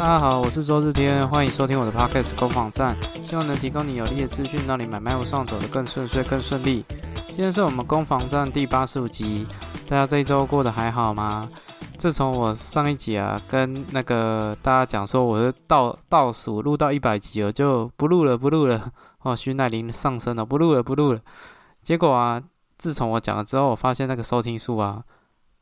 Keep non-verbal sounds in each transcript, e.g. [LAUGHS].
大家好，我是周日天，欢迎收听我的 podcast 攻防战，希望能提供你有力的资讯，让你买卖路上走得更顺遂、更顺利。今天是我们攻防战第八十五集，大家这一周过得还好吗？自从我上一集啊，跟那个大家讲说我是倒倒数录到一百集了，就不录了，不录了哦，徐乃麟上升了，不录了，不录了。结果啊，自从我讲了之后，我发现那个收听数啊，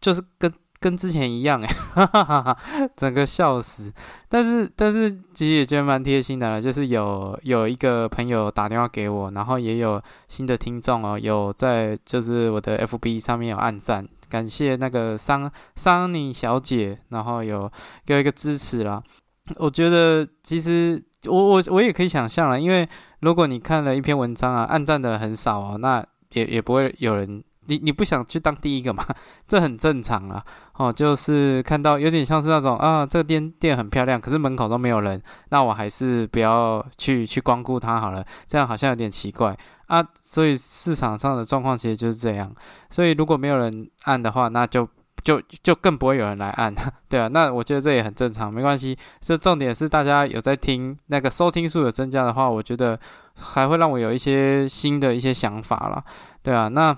就是跟跟之前一样哎，[LAUGHS] 整个笑死。但是但是其实也觉得蛮贴心的了，就是有有一个朋友打电话给我，然后也有新的听众哦，有在就是我的 FB 上面有按赞，感谢那个桑桑尼小姐，然后有给我一个支持啦。我觉得其实我我我也可以想象了，因为如果你看了一篇文章啊，按赞的很少哦，那也也不会有人。你你不想去当第一个嘛？[LAUGHS] 这很正常啊。哦，就是看到有点像是那种啊，这个店店很漂亮，可是门口都没有人，那我还是不要去去光顾它好了。这样好像有点奇怪啊。所以市场上的状况其实就是这样。所以如果没有人按的话，那就就就更不会有人来按，[LAUGHS] 对啊。那我觉得这也很正常，没关系。这重点是大家有在听，那个收听数有增加的话，我觉得还会让我有一些新的一些想法了，对啊。那。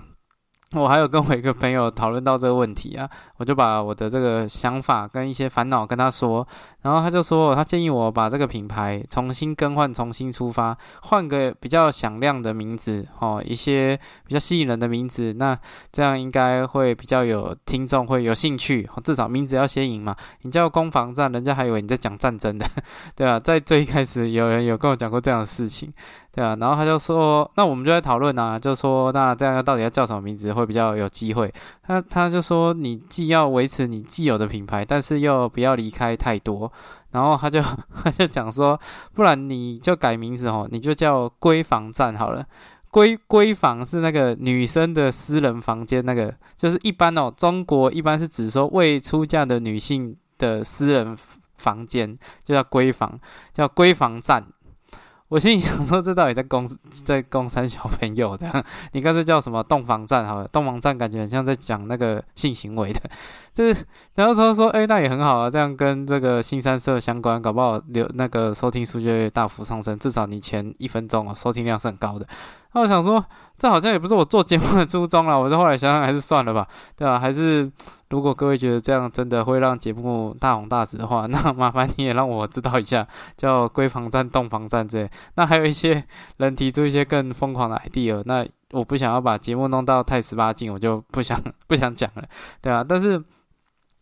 [LAUGHS] 我还有跟我一个朋友讨论到这个问题啊，我就把我的这个想法跟一些烦恼跟他说，然后他就说，他建议我把这个品牌重新更换、重新出发，换个比较响亮的名字，哦，一些比较吸引人的名字，那这样应该会比较有听众会有兴趣，至少名字要先赢嘛。你叫攻防战，人家还以为你在讲战争的，[LAUGHS] 对啊，在最一开始有人有跟我讲过这样的事情。对啊，然后他就说，那我们就在讨论啊，就说那这样到底要叫什么名字会比较有机会？他他就说，你既要维持你既有的品牌，但是又不要离开太多。然后他就 [LAUGHS] 他就讲说，不然你就改名字哦，你就叫闺房站好了。闺闺房是那个女生的私人房间，那个就是一般哦，中国一般是指说未出嫁的女性的私人房间，就叫闺房，叫闺房站。我心里想说，这到底在攻在攻三小朋友的？你看这叫什么洞房站好了，洞房站感觉很像在讲那个性行为的。就是，然后说说，哎，那也很好啊，这样跟这个新三社相关，搞不好留那个收听数就会大幅上升，至少你前一分钟哦，收听量是很高的。那我想说，这好像也不是我做节目的初衷了。我后来想想，还是算了吧，对吧？还是如果各位觉得这样真的会让节目大红大紫的话，那麻烦你也让我知道一下，叫闺房站、洞房站之类。那还有一些人提出一些更疯狂的 idea，那我不想要把节目弄到太十八禁，我就不想 [LAUGHS] 不想讲了，对啊，但是。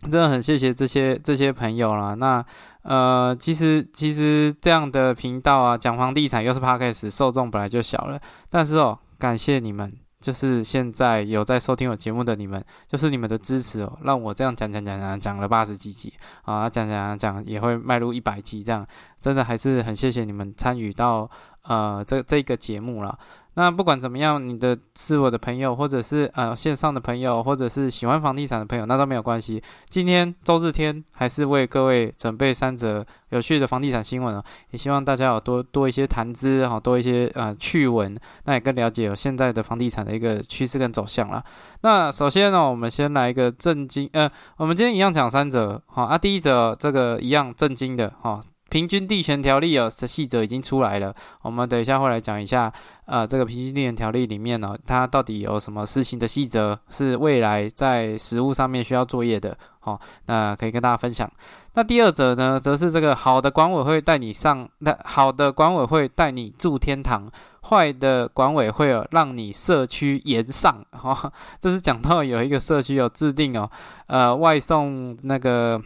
真的很谢谢这些这些朋友啦。那呃，其实其实这样的频道啊，讲房地产又是 podcast，受众本来就小了。但是哦，感谢你们，就是现在有在收听我节目的你们，就是你们的支持哦，让我这样讲讲讲讲讲了八十几集啊，讲讲讲也会迈入一百集这样，真的还是很谢谢你们参与到呃这这个节目了。那不管怎么样，你的是我的朋友，或者是呃线上的朋友，或者是喜欢房地产的朋友，那都没有关系。今天周日天，还是为各位准备三则有趣的房地产新闻哦，也希望大家有多多一些谈资哈，多一些呃趣闻，那也更了解有现在的房地产的一个趋势跟走向了。那首先呢，我们先来一个震惊，呃，我们今天一样讲三则，好啊，第一则这个一样震惊的哈。平均地权条例哦，细则已经出来了。我们等一下会来讲一下，呃，这个平均地权条例里面呢，它到底有什么施行的细则，是未来在实务上面需要作业的。好，那可以跟大家分享。那第二则呢，则是这个好的管委会带你上，那好的管委会带你住天堂，坏的管委会哦，让你社区延上。哈，这是讲到有一个社区有制定哦，呃，外送那个。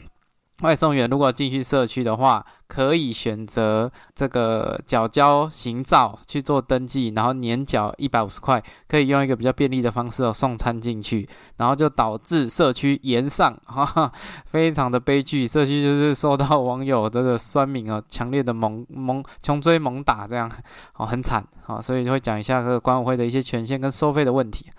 外送员如果进去社区的话，可以选择这个缴交行照去做登记，然后年缴一百五十块，可以用一个比较便利的方式哦送餐进去，然后就导致社区延上，[LAUGHS] 哈哈，非常的悲剧。社区就是受到网友这个酸民哦强烈的猛猛穷追猛打，这样哦很惨啊，所以就会讲一下这个管委会的一些权限跟收费的问题。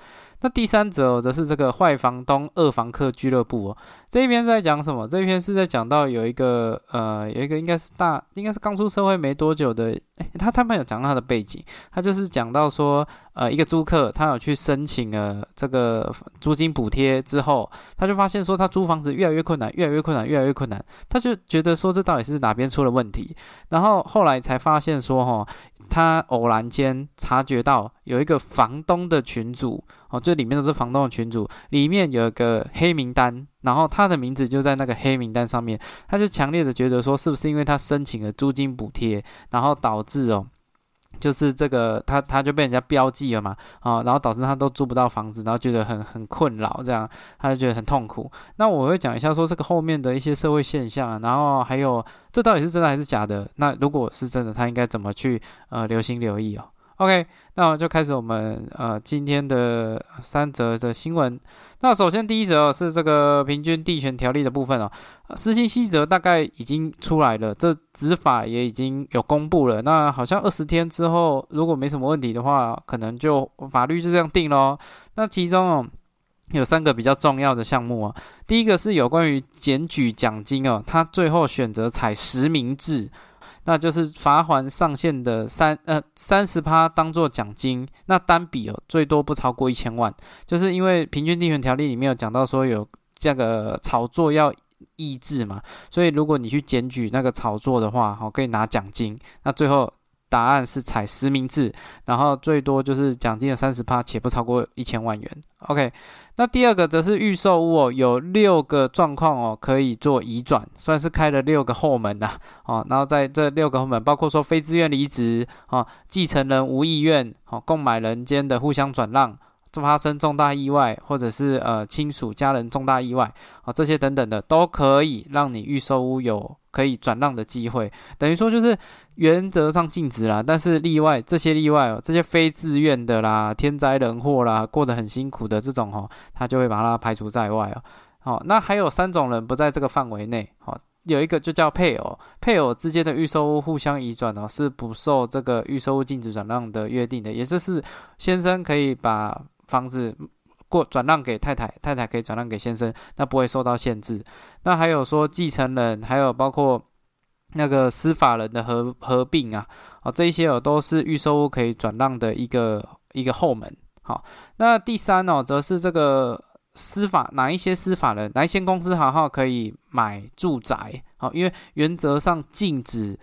那第三则则是这个坏房东二房客俱乐部哦。这一篇是在讲什么？这一篇是在讲到有一个呃，有一个应该是大，应该是刚出社会没多久的，诶，他他们有讲到他的背景，他就是讲到说，呃，一个租客他有去申请了这个租金补贴之后，他就发现说他租房子越来越困难，越来越困难，越来越困难，他就觉得说这到底是哪边出了问题，然后后来才发现说，哈。他偶然间察觉到有一个房东的群组哦，这里面都是房东的群组，里面有一个黑名单，然后他的名字就在那个黑名单上面，他就强烈的觉得说，是不是因为他申请了租金补贴，然后导致哦。就是这个，他他就被人家标记了嘛，啊，然后导致他都租不到房子，然后觉得很很困扰，这样他就觉得很痛苦。那我会讲一下说这个后面的一些社会现象，然后还有这到底是真的还是假的？那如果是真的，他应该怎么去呃留心留意哦？OK，那我就开始我们呃今天的三则的新闻。那首先第一则是这个平均地权条例的部分哦，施行细则大概已经出来了，这执法也已经有公布了。那好像二十天之后，如果没什么问题的话，可能就法律就这样定咯。那其中哦有三个比较重要的项目啊，第一个是有关于检举奖金哦，他最后选择采实名制。那就是罚还上限的三呃三十趴当做奖金，那单笔哦最多不超过一千万，就是因为平均地权条例里面有讲到说有这个炒作要抑制嘛，所以如果你去检举那个炒作的话，好可以拿奖金，那最后。答案是采实名制，然后最多就是奖金的三十趴，且不超过一千万元。OK，那第二个则是预售屋哦，有六个状况哦，可以做移转，算是开了六个后门呐。哦，然后在这六个后门，包括说非自愿离职哦，继承人无意愿哦，购买人间的互相转让。发生重大意外，或者是呃亲属家人重大意外啊，这些等等的都可以让你预售屋有可以转让的机会。等于说就是原则上禁止啦，但是例外这些例外哦，这些非自愿的啦、天灾人祸啦、过得很辛苦的这种哦，他就会把它排除在外哦。好，那还有三种人不在这个范围内。好，有一个就叫配偶，配偶之间的预售屋互相移转哦，是不受这个预售屋禁止转让的约定的，也就是先生可以把。房子过转让给太太，太太可以转让给先生，那不会受到限制。那还有说继承人，还有包括那个司法人的合合并啊，哦，这一些哦都是预售屋可以转让的一个一个后门。好，那第三哦，则是这个司法哪一些司法人，哪一些公司行号可以买住宅？好，因为原则上禁止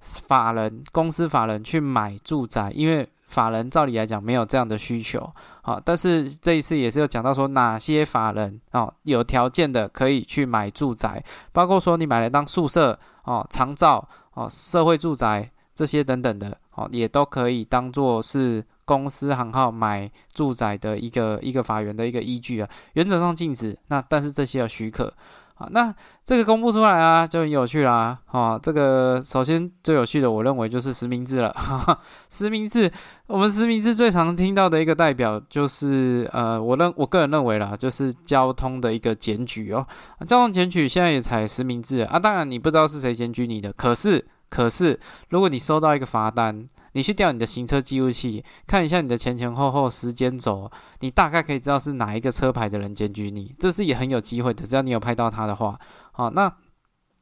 法人公司法人去买住宅，因为。法人照理来讲没有这样的需求，好，但是这一次也是有讲到说哪些法人啊有条件的可以去买住宅，包括说你买来当宿舍哦、长照哦、社会住宅这些等等的哦，也都可以当做是公司行号买住宅的一个一个法源的一个依据啊。原则上禁止，那但是这些要许可。好，那这个公布出来啊，就很有趣啦。哦，这个首先最有趣的，我认为就是实名制了。哈哈实名制，我们实名制最常听到的一个代表就是，呃，我认我个人认为啦，就是交通的一个检举哦。交通检举现在也采实名制啊，当然你不知道是谁检举你的，可是可是如果你收到一个罚单。你去调你的行车记录器，看一下你的前前后后时间轴，你大概可以知道是哪一个车牌的人检举你，这是也很有机会的。只要你有拍到他的话，好，那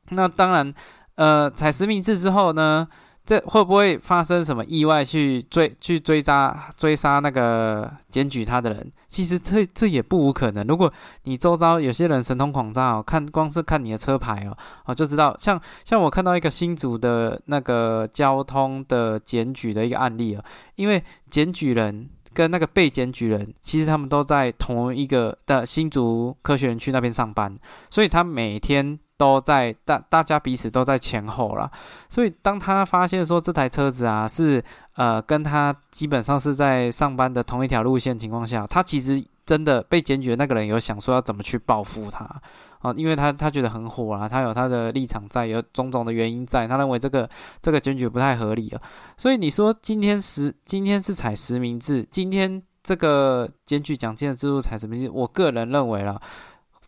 那当然，呃，采实名制之后呢？这会不会发生什么意外？去追去追杀追杀那个检举他的人？其实这这也不无可能。如果你周遭有些人神通广大哦，看光是看你的车牌哦，哦就知道。像像我看到一个新竹的那个交通的检举的一个案例哦，因为检举人跟那个被检举人，其实他们都在同一个的新竹科学园区那边上班，所以他每天。都在大大家彼此都在前后了，所以当他发现说这台车子啊是呃跟他基本上是在上班的同一条路线情况下，他其实真的被检举的那个人有想说要怎么去报复他啊，因为他他觉得很火啊，他有他的立场在，有种种的原因在，他认为这个这个检举不太合理啊，所以你说今天实今天是采实名制，今天这个检举奖金的制度采实名制，我个人认为了。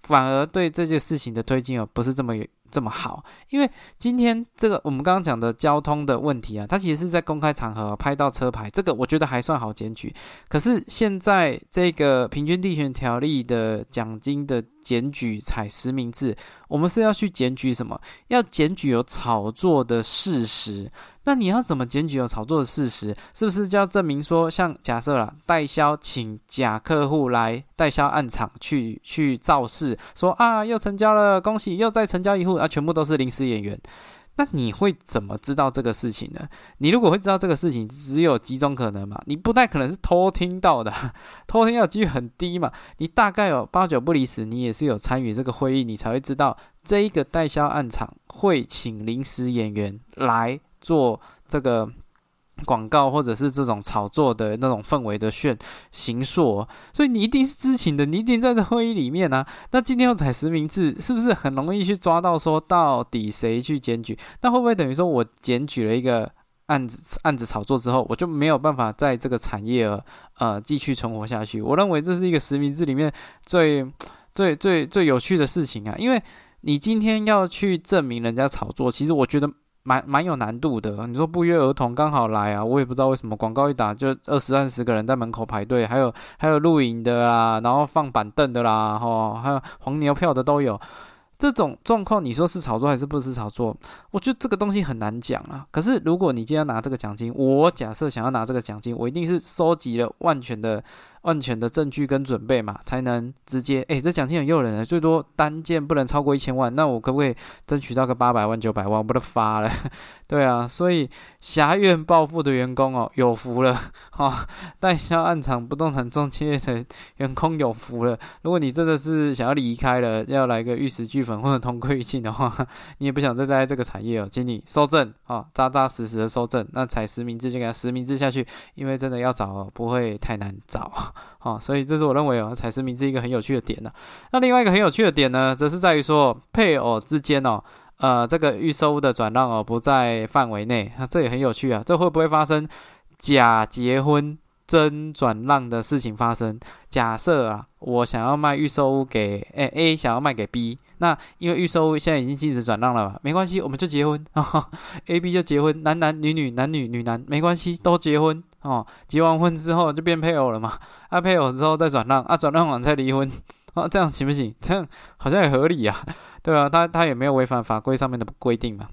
反而对这件事情的推进哦，不是这么这么好，因为今天这个我们刚刚讲的交通的问题啊，它其实是在公开场合拍到车牌，这个我觉得还算好检举。可是现在这个平均地权条例的奖金的检举采实名制，我们是要去检举什么？要检举有炒作的事实。那你要怎么检举有炒作的事实？是不是就要证明说，像假设啦，代销请假客户来代销暗场去去造势，说啊又成交了，恭喜又再成交一户啊，全部都是临时演员。那你会怎么知道这个事情呢？你如果会知道这个事情，只有几种可能嘛？你不太可能是偷听到的，[LAUGHS] 偷听到几率很低嘛。你大概有八九不离十，你也是有参与这个会议，你才会知道这一个代销暗场会请临时演员来。做这个广告或者是这种炒作的那种氛围的炫行说，所以你一定是知情的，你一定在这会议里面啊。那今天要采实名制，是不是很容易去抓到说到底谁去检举？那会不会等于说我检举了一个案子案子炒作之后，我就没有办法在这个产业呃继续存活下去？我认为这是一个实名制里面最最最最有趣的事情啊，因为你今天要去证明人家炒作，其实我觉得。蛮蛮有难度的，你说不约而同刚好来啊，我也不知道为什么广告一打就二十三十个人在门口排队，还有还有露营的啦，然后放板凳的啦，哈，还有黄牛票的都有。这种状况，你说是炒作还是不是炒作？我觉得这个东西很难讲啊。可是如果你今天拿这个奖金，我假设想要拿这个奖金，我一定是收集了万全的。万全的证据跟准备嘛，才能直接哎，这奖金很诱人的，最多单件不能超过一千万，那我可不可以争取到个八百万、九百万？我都发了，[LAUGHS] 对啊，所以狭怨暴富的员工哦，有福了哈！[LAUGHS] 代销暗场不动产中介的员工有福了。如果你真的是想要离开了，要来个玉石俱焚或者同归于尽的话，[LAUGHS] 你也不想再待在这个产业哦，请你收证啊，扎扎实实的收证，那采实名制就给他实名制下去，因为真的要找不会太难找。好，所以这是我认为哦，采实名字一个很有趣的点呢。那另外一个很有趣的点呢，则是在于说配偶之间哦，呃，这个预收的转让哦不在范围内，那这也很有趣啊。这会不会发生假结婚真转让的事情发生？假设啊，我想要卖预售屋给诶 A，想要卖给 B，那因为预售屋现在已经禁止转让了嘛，没关系，我们就结婚，[LAUGHS] A B 就结婚，男男女女，男女女男，没关系，都结婚。哦，结完婚之后就变配偶了嘛？啊，配偶之后再转让，啊，转让完再离婚，啊，这样行不行？这样好像也合理呀，[LAUGHS] 对吧？他他也没有违反法规上面的规定嘛。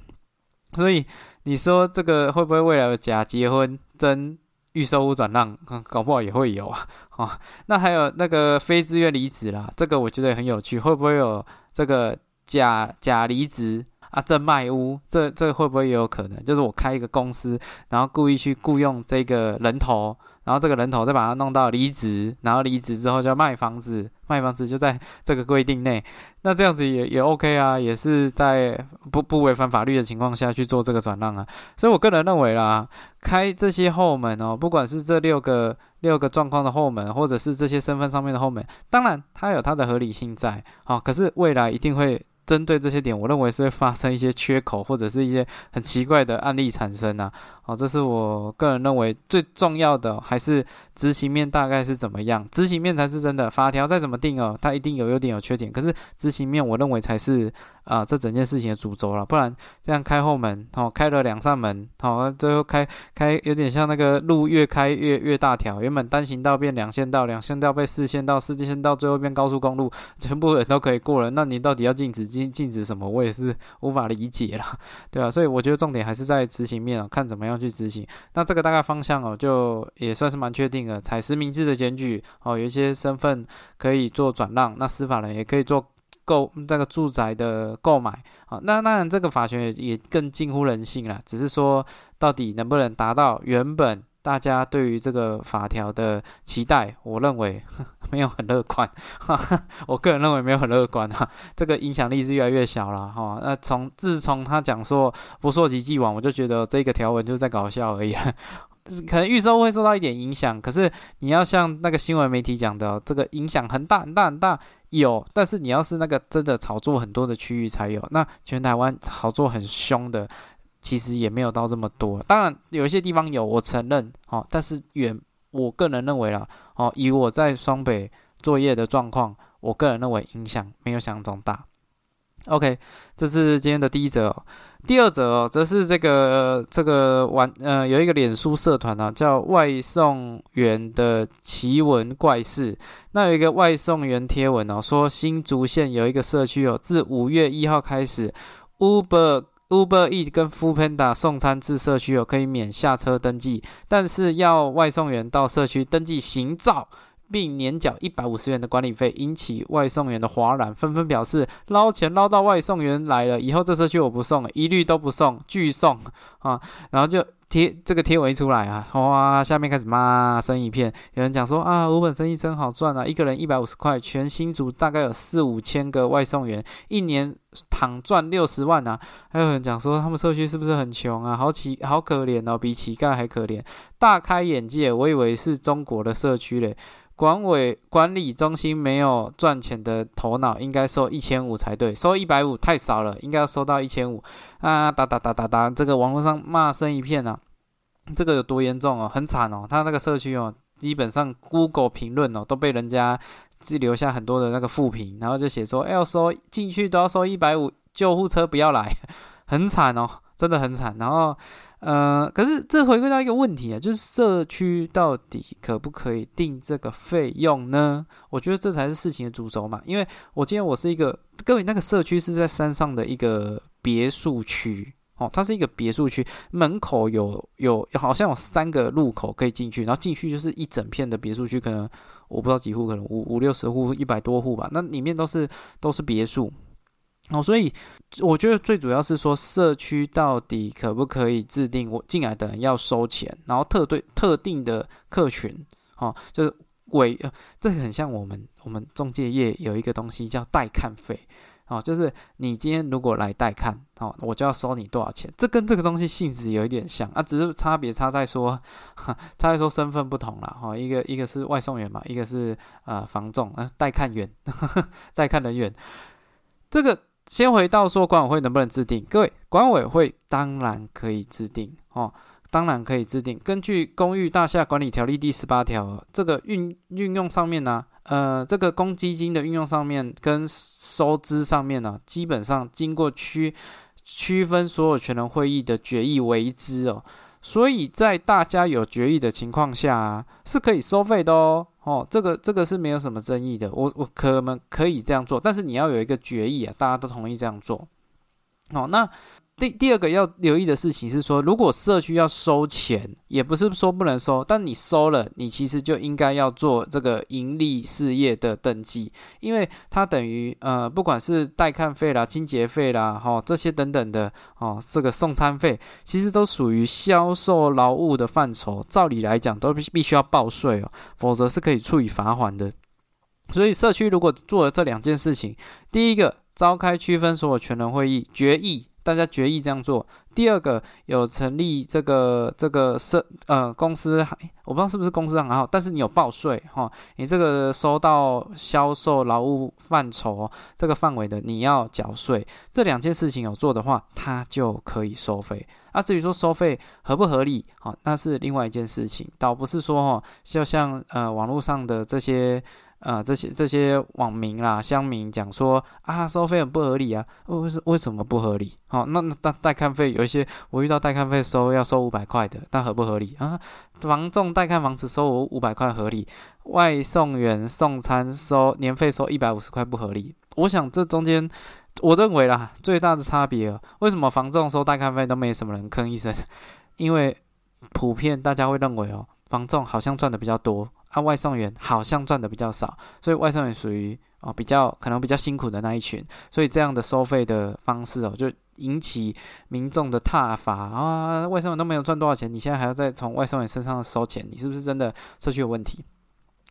所以你说这个会不会未来有假结婚真预售屋转让？搞不好也会有啊。啊，那还有那个非自愿离职啦，这个我觉得也很有趣，会不会有这个假假离职？啊，这卖屋，这这会不会也有可能？就是我开一个公司，然后故意去雇佣这个人头，然后这个人头再把它弄到离职，然后离职之后就要卖房子，卖房子就在这个规定内，那这样子也也 OK 啊，也是在不不违反法律的情况下去做这个转让啊。所以我个人认为啦，开这些后门哦，不管是这六个六个状况的后门，或者是这些身份上面的后门，当然它有它的合理性在，好，可是未来一定会。针对这些点，我认为是会发生一些缺口，或者是一些很奇怪的案例产生啊。哦，这是我个人认为最重要的，还是执行面大概是怎么样？执行面才是真的，法条再怎么定哦，它一定有优点有缺点。可是执行面，我认为才是啊，这整件事情的主轴了。不然这样开后门，哦，开了两扇门，好，最后开开有点像那个路越开越越大条，原本单行道变两线道，两线道被四线道，四线道最后变高速公路，全部人都可以过了。那你到底要禁止禁禁止什么？我也是无法理解了，对吧？所以我觉得重点还是在执行面啊，看怎么样。去执行，那这个大概方向哦，就也算是蛮确定的。采实名制的检举哦，有一些身份可以做转让，那司法人也可以做购这个住宅的购买啊。那当然，这个法权也也更近乎人性了。只是说，到底能不能达到原本大家对于这个法条的期待？我认为 [LAUGHS] 没有很乐观，[LAUGHS] 我个人认为没有很乐观哈。这个影响力是越来越小了哈。那从自从他讲说不溯及既往，我就觉得这个条文就是在搞笑而已。可能预售会受到一点影响，可是你要像那个新闻媒体讲的，这个影响很大很大很大有，但是你要是那个真的炒作很多的区域才有，那全台湾炒作很凶的。其实也没有到这么多，当然有些地方有，我承认，哦，但是远，我个人认为啦，哦，以我在双北作业的状况，我个人认为影响没有想象中大。OK，这是今天的第一则。第二则哦，则是这个这个玩呃，有一个脸书社团啊，叫外送员的奇闻怪事。那有一个外送员贴文哦，说新竹县有一个社区哦，自五月一号开始，Uber Uber e a t 跟 f o o Panda 送餐至社区哦，可以免下车登记，但是要外送员到社区登记行照。并年缴一百五十元的管理费，引起外送员的哗然，纷纷表示捞钱捞到外送员来了，以后这社区我不送了，一律都不送，拒送啊！然后就贴这个贴文一出来啊，哇，下面开始骂声一片，有人讲说啊，五本生意真好赚啊，一个人一百五十块，全新竹大概有四五千个外送员，一年躺赚六十万啊！还有人讲说他们社区是不是很穷啊？好乞好可怜哦，比乞丐还可怜，大开眼界，我以为是中国的社区嘞。管委管理中心没有赚钱的头脑，应该收一千五才对，收一百五太少了，应该要收到一千五啊！哒哒哒哒哒，这个网络上骂声一片啊！这个有多严重哦？很惨哦！他那个社区哦，基本上 Google 评论哦都被人家只留下很多的那个负评，然后就写说要收进去都要收一百五，救护车不要来，很惨哦，真的很惨。然后。呃，可是这回归到一个问题啊，就是社区到底可不可以定这个费用呢？我觉得这才是事情的主轴嘛。因为我今天我是一个各位，那个社区是在山上的一个别墅区哦，它是一个别墅区，门口有有好像有三个路口可以进去，然后进去就是一整片的别墅区，可能我不知道几户，可能五五六十户、一百多户吧，那里面都是都是别墅。哦，所以我觉得最主要是说，社区到底可不可以制定我进来的人要收钱，然后特对特定的客群，哦，就是委，这很像我们我们中介业有一个东西叫代看费，哦，就是你今天如果来代看，哦，我就要收你多少钱，这跟这个东西性质有一点像啊，只是差别差在说，差在说身份不同了，哈，一个一个是外送员嘛，一个是呃房仲啊，代看员，[LAUGHS] 代看人员，这个。先回到说管委会能不能制定？各位，管委会当然可以制定哦，当然可以制定。根据《公寓大厦管理条例》第十八条，这个运运用上面呢，呃，这个公积金的运用上面跟收支上面呢，基本上经过区区分所有权人会议的决议为之哦。所以在大家有决议的情况下啊，是可以收费的哦。哦，这个这个是没有什么争议的。我我可能可以这样做，但是你要有一个决议啊，大家都同意这样做。哦，那。第第二个要留意的事情是说，如果社区要收钱，也不是说不能收，但你收了，你其实就应该要做这个盈利事业的登记，因为它等于呃，不管是带看费啦、清洁费啦、哈这些等等的哦，这个送餐费，其实都属于销售劳务的范畴，照理来讲都必必须要报税哦，否则是可以处以罚款的。所以社区如果做了这两件事情，第一个召开区分所有权人会议决议。大家决议这样做。第二个有成立这个这个社呃公司，我不知道是不是公司行号，但是你有报税哈，你这个收到销售劳务范畴这个范围的，你要缴税。这两件事情有做的话，它就可以收费。啊，至于说收费合不合理，好，那是另外一件事情，倒不是说哈，就像呃网络上的这些。啊，这些这些网民啦、乡民讲说啊，收费很不合理啊，为什为什么不合理？好，那那带带看费有一些，我遇到带看费收要收五百块的，那合不合理啊？房仲带看房子收我五百块合理，外送员送餐收年费收一百五十块不合理。我想这中间，我认为啦，最大的差别，为什么房仲收带看费都没什么人吭一声？[LAUGHS] 因为普遍大家会认为哦，房仲好像赚的比较多。啊，外送员好像赚的比较少，所以外送员属于哦比较可能比较辛苦的那一群，所以这样的收费的方式哦，就引起民众的挞伐啊！外送员都没有赚多少钱，你现在还要再从外送员身上收钱，你是不是真的社区有问题？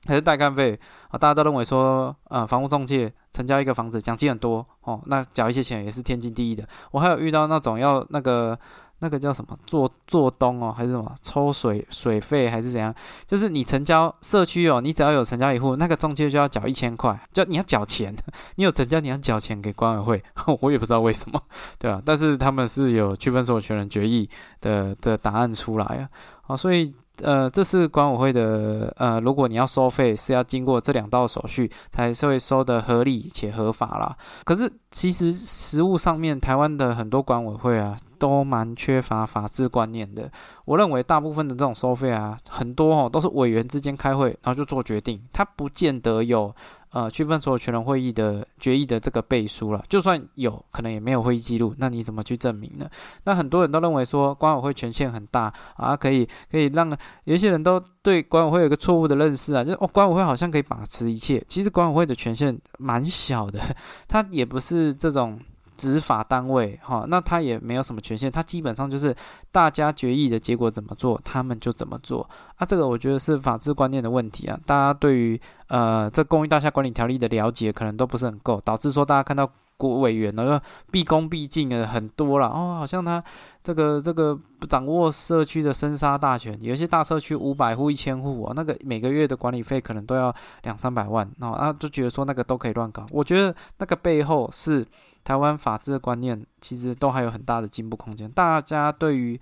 还是代干费啊？大家都认为说，呃，房屋中介成交一个房子奖金很多哦，那缴一些钱也是天经地义的。我还有遇到那种要那个。那个叫什么做做东哦，还是什么抽水水费还是怎样？就是你成交社区哦，你只要有成交一户，那个中介就要缴一千块，就你要缴钱。[LAUGHS] 你有成交，你要缴钱给管委会，[LAUGHS] 我也不知道为什么，对啊，但是他们是有区分所有权人决议的的答案出来啊，好，所以呃，这是管委会的呃，如果你要收费，是要经过这两道手续，才是会收的合理且合法啦。可是其实实务上面，台湾的很多管委会啊，都蛮缺乏法治观念的。我认为大部分的这种收费啊，很多哦都是委员之间开会，然后就做决定，他不见得有。呃，区分所有权人会议的决议的这个背书了，就算有可能也没有会议记录，那你怎么去证明呢？那很多人都认为说管委会权限很大啊，可以可以让有些人都对管委会有一个错误的认识啊，就哦管委会好像可以把持一切，其实管委会的权限蛮小的，它也不是这种。执法单位，哈，那他也没有什么权限，他基本上就是大家决议的结果怎么做，他们就怎么做。啊，这个我觉得是法治观念的问题啊。大家对于呃这公寓大厦管理条例的了解可能都不是很够，导致说大家看到国委员呢毕恭毕敬的很多了哦，好像他这个这个掌握社区的生杀大权，有些大社区五百户、一千户啊，那个每个月的管理费可能都要两三百万哦，啊，就觉得说那个都可以乱搞。我觉得那个背后是。台湾法治的观念其实都还有很大的进步空间。大家对于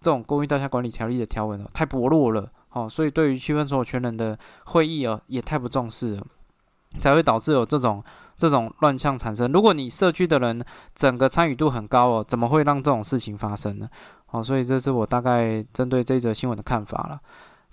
这种公寓大厦管理条例的条文哦，太薄弱了，哦，所以对于区分所有权人的会议哦，也太不重视了，才会导致有这种这种乱象产生。如果你社区的人整个参与度很高哦，怎么会让这种事情发生呢？哦，所以这是我大概针对这一则新闻的看法了。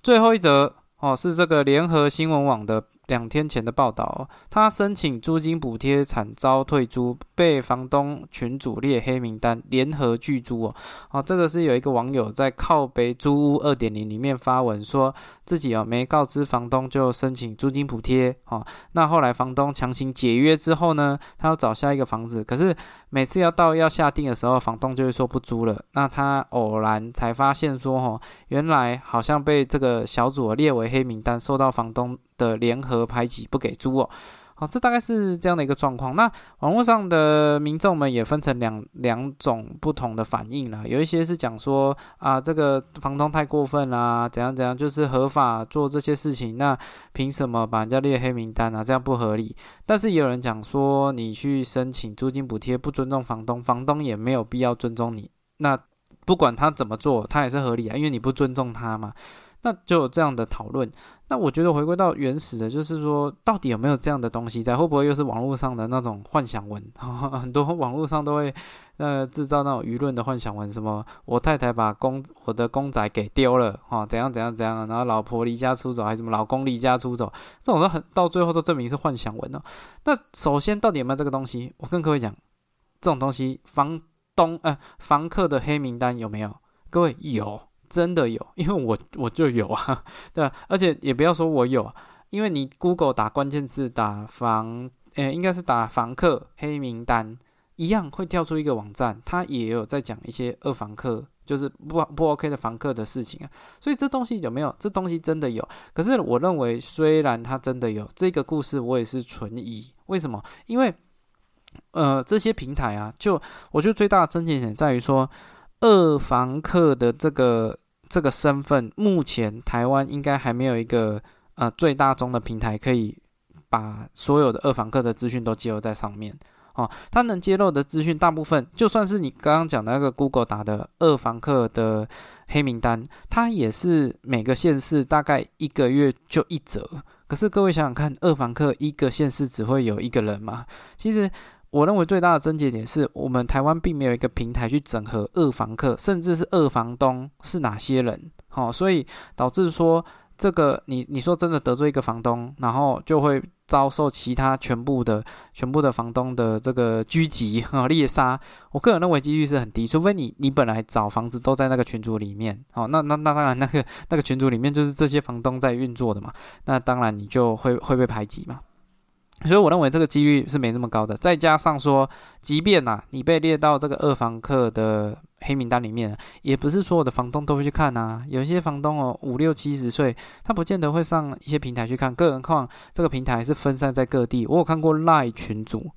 最后一则哦，是这个联合新闻网的。两天前的报道，他申请租金补贴惨遭退租，被房东群主列黑名单，联合拒租哦。哦，这个是有一个网友在靠北租屋二点零里面发文，说自己哦没告知房东就申请租金补贴哦。那后来房东强行解约之后呢，他要找下一个房子，可是每次要到要下定的时候，房东就会说不租了。那他偶然才发现说，哦，原来好像被这个小组列为黑名单，受到房东。的联合排挤不给租哦，好，这大概是这样的一个状况。那网络上的民众们也分成两两种不同的反应啦，有一些是讲说啊，这个房东太过分啦，怎样怎样，就是合法做这些事情，那凭什么把人家列黑名单啊？这样不合理。但是也有人讲说，你去申请租金补贴，不尊重房东，房东也没有必要尊重你。那不管他怎么做，他也是合理啊，因为你不尊重他嘛。那就有这样的讨论。那我觉得回归到原始的，就是说，到底有没有这样的东西在？会不会又是网络上的那种幻想文？[LAUGHS] 很多网络上都会呃制造那种舆论的幻想文，什么我太太把公我的公仔给丢了，哈，怎样怎样怎样，然后老婆离家出走，还是什么老公离家出走，这种都很到最后都证明是幻想文哦。那首先到底有没有这个东西？我跟各位讲，这种东西房东呃房客的黑名单有没有？各位有。真的有，[LAUGHS] 因为我我就有啊，对吧？而且也不要说我有，因为你 Google 打关键字打房，诶，应该是打房客黑名单，一样会跳出一个网站，它也有在讲一些二房客，就是不不 OK 的房客的事情啊。所以这东西有没有？这东西真的有。可是我认为，虽然它真的有这个故事，我也是存疑。为什么？因为呃，这些平台啊，就我觉得最大的争议点在于说。二房客的这个这个身份，目前台湾应该还没有一个呃最大宗的平台可以把所有的二房客的资讯都记录在上面。哦，它能揭露的资讯，大部分就算是你刚刚讲的那个 Google 打的二房客的黑名单，它也是每个县市大概一个月就一则。可是各位想想看，二房客一个县市只会有一个人吗？其实。我认为最大的症结点是我们台湾并没有一个平台去整合二房客，甚至是二房东是哪些人，好，所以导致说这个你你说真的得罪一个房东，然后就会遭受其他全部的全部的房东的这个狙击啊猎杀。我个人认为几率是很低，除非你你本来找房子都在那个群组里面，好，那那那当然那个那个群组里面就是这些房东在运作的嘛，那当然你就会会被排挤嘛。所以我认为这个几率是没这么高的。再加上说，即便呐你被列到这个二房客的黑名单里面，也不是所有的房东都会去看呐。有些房东哦五六七十岁，他不见得会上一些平台去看。更何况这个平台是分散在各地。我有看过赖群组，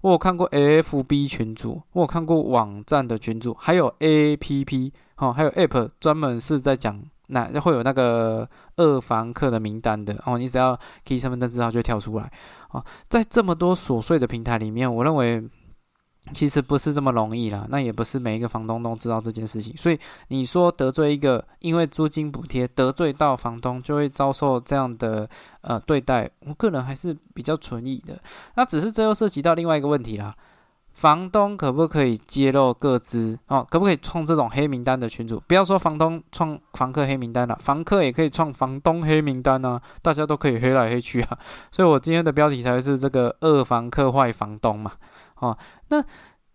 我有看过 FB 群组，我有看过网站的群组，还有 APP 哦，还有 App 专门是在讲那就会有那个二房客的名单的哦。你只要给身份证字号就跳出来。啊，在这么多琐碎的平台里面，我认为其实不是这么容易啦，那也不是每一个房东都知道这件事情，所以你说得罪一个因为租金补贴得罪到房东，就会遭受这样的呃对待，我个人还是比较存疑的。那只是这又涉及到另外一个问题啦，房东可不可以揭露各资哦？可不可以创这种黑名单的群主？不要说房东创房客黑名单了，房客也可以创房东黑名单啊，大家都可以黑来黑去啊。[LAUGHS] 所以我今天的标题才是这个恶房客坏房东嘛。哦，那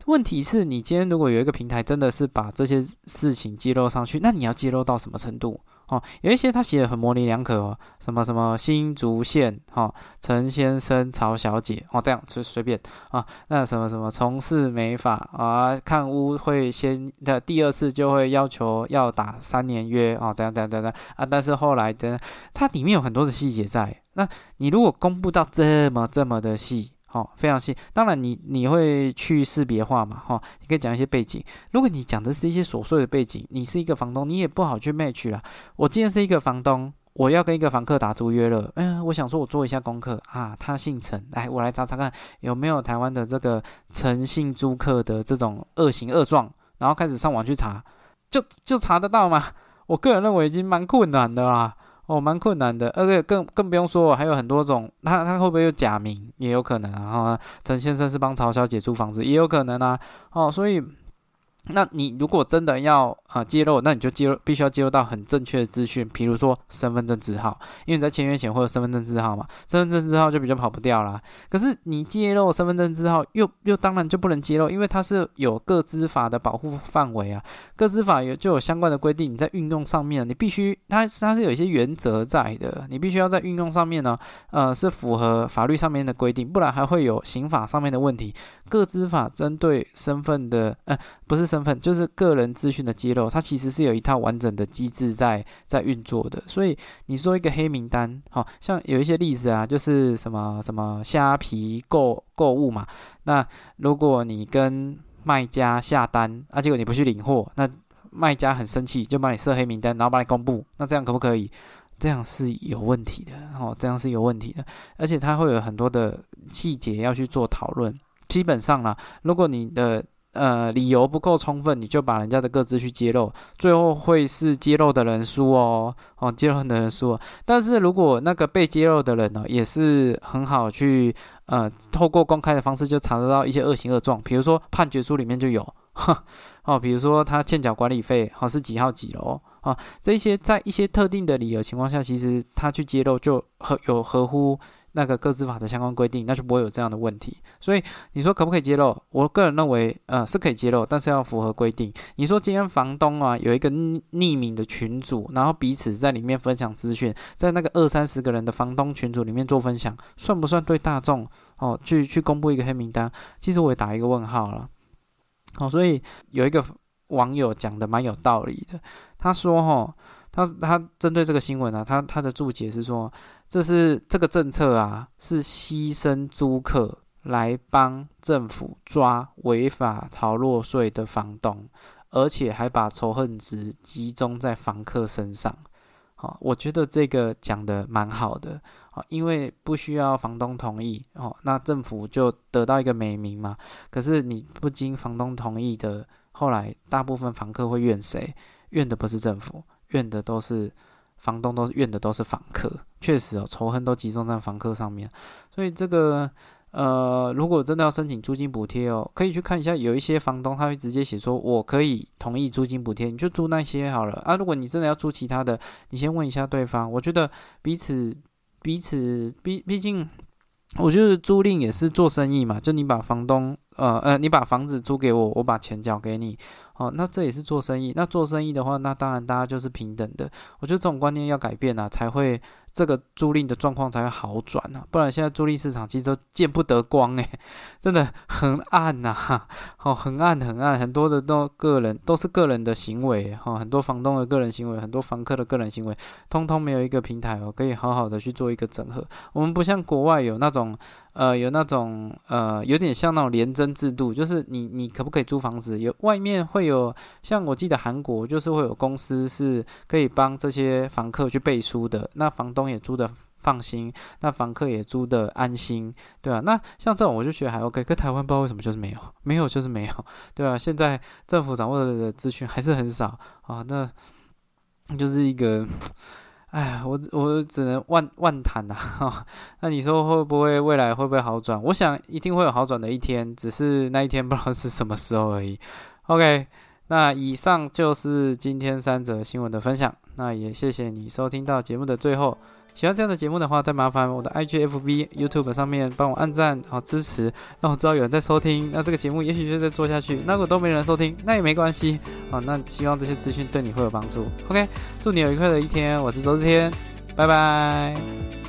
问题是你今天如果有一个平台真的是把这些事情揭露上去，那你要揭露到什么程度？哦，有一些他写的很模棱两可哦，什么什么新竹县哈陈先生曹小姐哦，这样就随便啊。那什么什么从事美发啊，看屋会先的第二次就会要求要打三年约哦，这样这样这样啊。但是后来的它里面有很多的细节在，那你如果公布到这么这么的细。哦，非常细。当然，你你会去识别化嘛？哈，你可以讲一些背景。如果你讲的是一些琐碎的背景，你是一个房东，你也不好去 match 了。我今天是一个房东，我要跟一个房客打租约了。嗯，我想说，我做一下功课啊，他姓陈，来，我来查查看有没有台湾的这个诚信租客的这种恶行恶状，然后开始上网去查，就就查得到吗？我个人认为已经蛮困难的啦。哦，蛮困难的，而且更更不用说，还有很多种，他他会不会有假名，也有可能啊。陈先生是帮曹小姐租房子，也有可能啊。哦，所以。那你如果真的要啊揭露，那你就揭露，必须要揭露到很正确的资讯，比如说身份证字号，因为你在签约前会有身份证字号嘛，身份证字号就比较跑不掉啦。可是你揭露身份证字号，又又当然就不能揭露，因为它是有各资法的保护范围啊，各资法有就有相关的规定，你在运用上面，你必须它它是有一些原则在的，你必须要在运用上面呢，呃，是符合法律上面的规定，不然还会有刑法上面的问题。各资法针对身份的，呃，不是身份，就是个人资讯的揭露，它其实是有一套完整的机制在在运作的。所以你说一个黑名单，好像有一些例子啊，就是什么什么虾皮购购物嘛，那如果你跟卖家下单，啊，结果你不去领货，那卖家很生气，就把你设黑名单，然后把你公布，那这样可不可以？这样是有问题的，哦，这样是有问题的，而且它会有很多的细节要去做讨论。基本上啦，如果你的呃理由不够充分，你就把人家的个资去揭露，最后会是揭露的人输哦，哦，揭露的人输。但是如果那个被揭露的人呢，也是很好去呃透过公开的方式就查得到一些恶行恶状，比如说判决书里面就有，[LAUGHS] 哦，比如说他欠缴管理费，好是几号几楼啊，这些在一些特定的理由情况下，其实他去揭露就合有合乎。那个各自法的相关规定，那就不会有这样的问题。所以你说可不可以揭露？我个人认为，呃，是可以揭露，但是要符合规定。你说今天房东啊有一个匿名的群组，然后彼此在里面分享资讯，在那个二三十个人的房东群组里面做分享，算不算对大众哦去去公布一个黑名单？其实我也打一个问号了。好，所以有一个网友讲的蛮有道理的，他说哈，他他针对这个新闻啊，他他的注解是说。这是这个政策啊，是牺牲租客来帮政府抓违法逃漏税的房东，而且还把仇恨值集中在房客身上。好，我觉得这个讲的蛮好的。好，因为不需要房东同意，哦，那政府就得到一个美名嘛。可是你不经房东同意的，后来大部分房客会怨谁？怨的不是政府，怨的都是。房东都是怨的都是房客，确实哦，仇恨都集中在房客上面。所以这个呃，如果真的要申请租金补贴哦，可以去看一下，有一些房东他会直接写说，我可以同意租金补贴，你就租那些好了啊。如果你真的要租其他的，你先问一下对方。我觉得彼此彼此毕毕竟，我觉得租赁也是做生意嘛，就你把房东呃呃，你把房子租给我，我把钱交给你。哦，那这也是做生意。那做生意的话，那当然大家就是平等的。我觉得这种观念要改变啊，才会。这个租赁的状况才会好转呢，不然现在租赁市场其实都见不得光诶，[LAUGHS] 真的很暗呐，[LAUGHS] 哦，很暗很暗，很多的都个人都是个人的行为哈，很多房东的个人行为，很多房客的个人行为，通通没有一个平台哦，可以好好的去做一个整合。我们不像国外有那种呃，有那种呃，有点像那种廉征制度，就是你你可不可以租房子？有外面会有，像我记得韩国就是会有公司是可以帮这些房客去背书的，那房东。也租的放心，那房客也租的安心，对啊，那像这种我就觉得还 OK，可台湾不知道为什么就是没有，[LAUGHS] 没有就是没有，对啊，现在政府掌握的资讯还是很少啊，那就是一个。哎，我我只能万万谈呐哈。[LAUGHS] 那你说会不会未来会不会好转？我想一定会有好转的一天，只是那一天不知道是什么时候而已。[LAUGHS] OK，那以上就是今天三则新闻的分享。那也谢谢你收听到节目的最后。喜欢这样的节目的话，再麻烦我的 IGFB YouTube 上面帮我按赞，好支持，让我知道有人在收听。那这个节目也许就在做下去。那如果都没人收听，那也没关系。啊，那希望这些资讯对你会有帮助。OK，祝你有愉快的一天。我是周志天，拜拜。